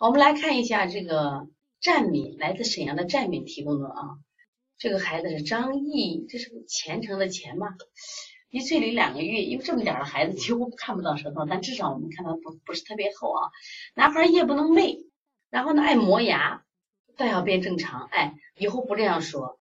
我们来看一下这个战敏，来自沈阳的战敏提供的啊，这个孩子是张毅，这是虔诚的虔嘛，一岁零两个月，因为这么点的孩子几乎看不到舌头，但至少我们看到不不是特别厚啊。男孩夜不能寐，然后呢爱磨牙，大小便正常，哎，以后不这样说，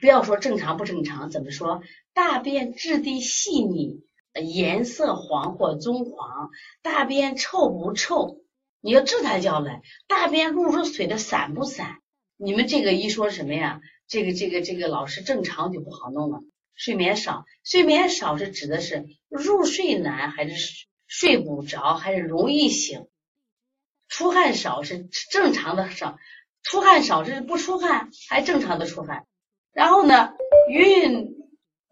不要说正常不正常，怎么说？大便质地细腻，颜色黄或棕黄，大便臭不臭？你要治他叫来，大便入入水的散不散？你们这个一说什么呀？这个这个这个老师正常就不好弄了。睡眠少，睡眠少是指的是入睡难，还是睡不着，还是容易醒？出汗少是正常的少，出汗少是不出汗，还正常的出汗。然后呢，孕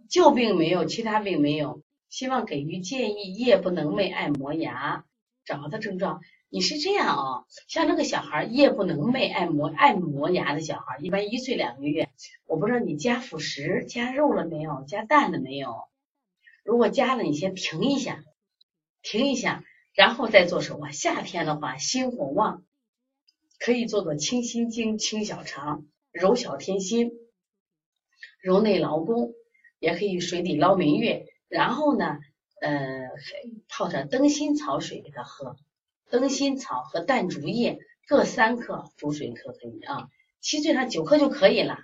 旧病没有，其他病没有。希望给予建议：夜不能寐，爱磨牙，找的症状。你是这样啊？像那个小孩夜不能寐、爱磨爱磨牙的小孩，一般一岁两个月。我不知道你加辅食、加肉了没有？加蛋了没有？如果加了，你先停一下，停一下，然后再做手啊。夏天的话，心火旺，可以做做清心经、清小肠、揉小天心、揉内劳宫，也可以水底捞明月，然后呢，呃，泡点灯心草水给他喝。灯心草和淡竹叶各三克，煮水可可以啊。七岁上九克就可以了。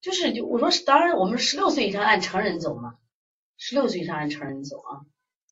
就是我说，当然我们十六岁以上按成人走嘛，十六岁以上按成人走啊。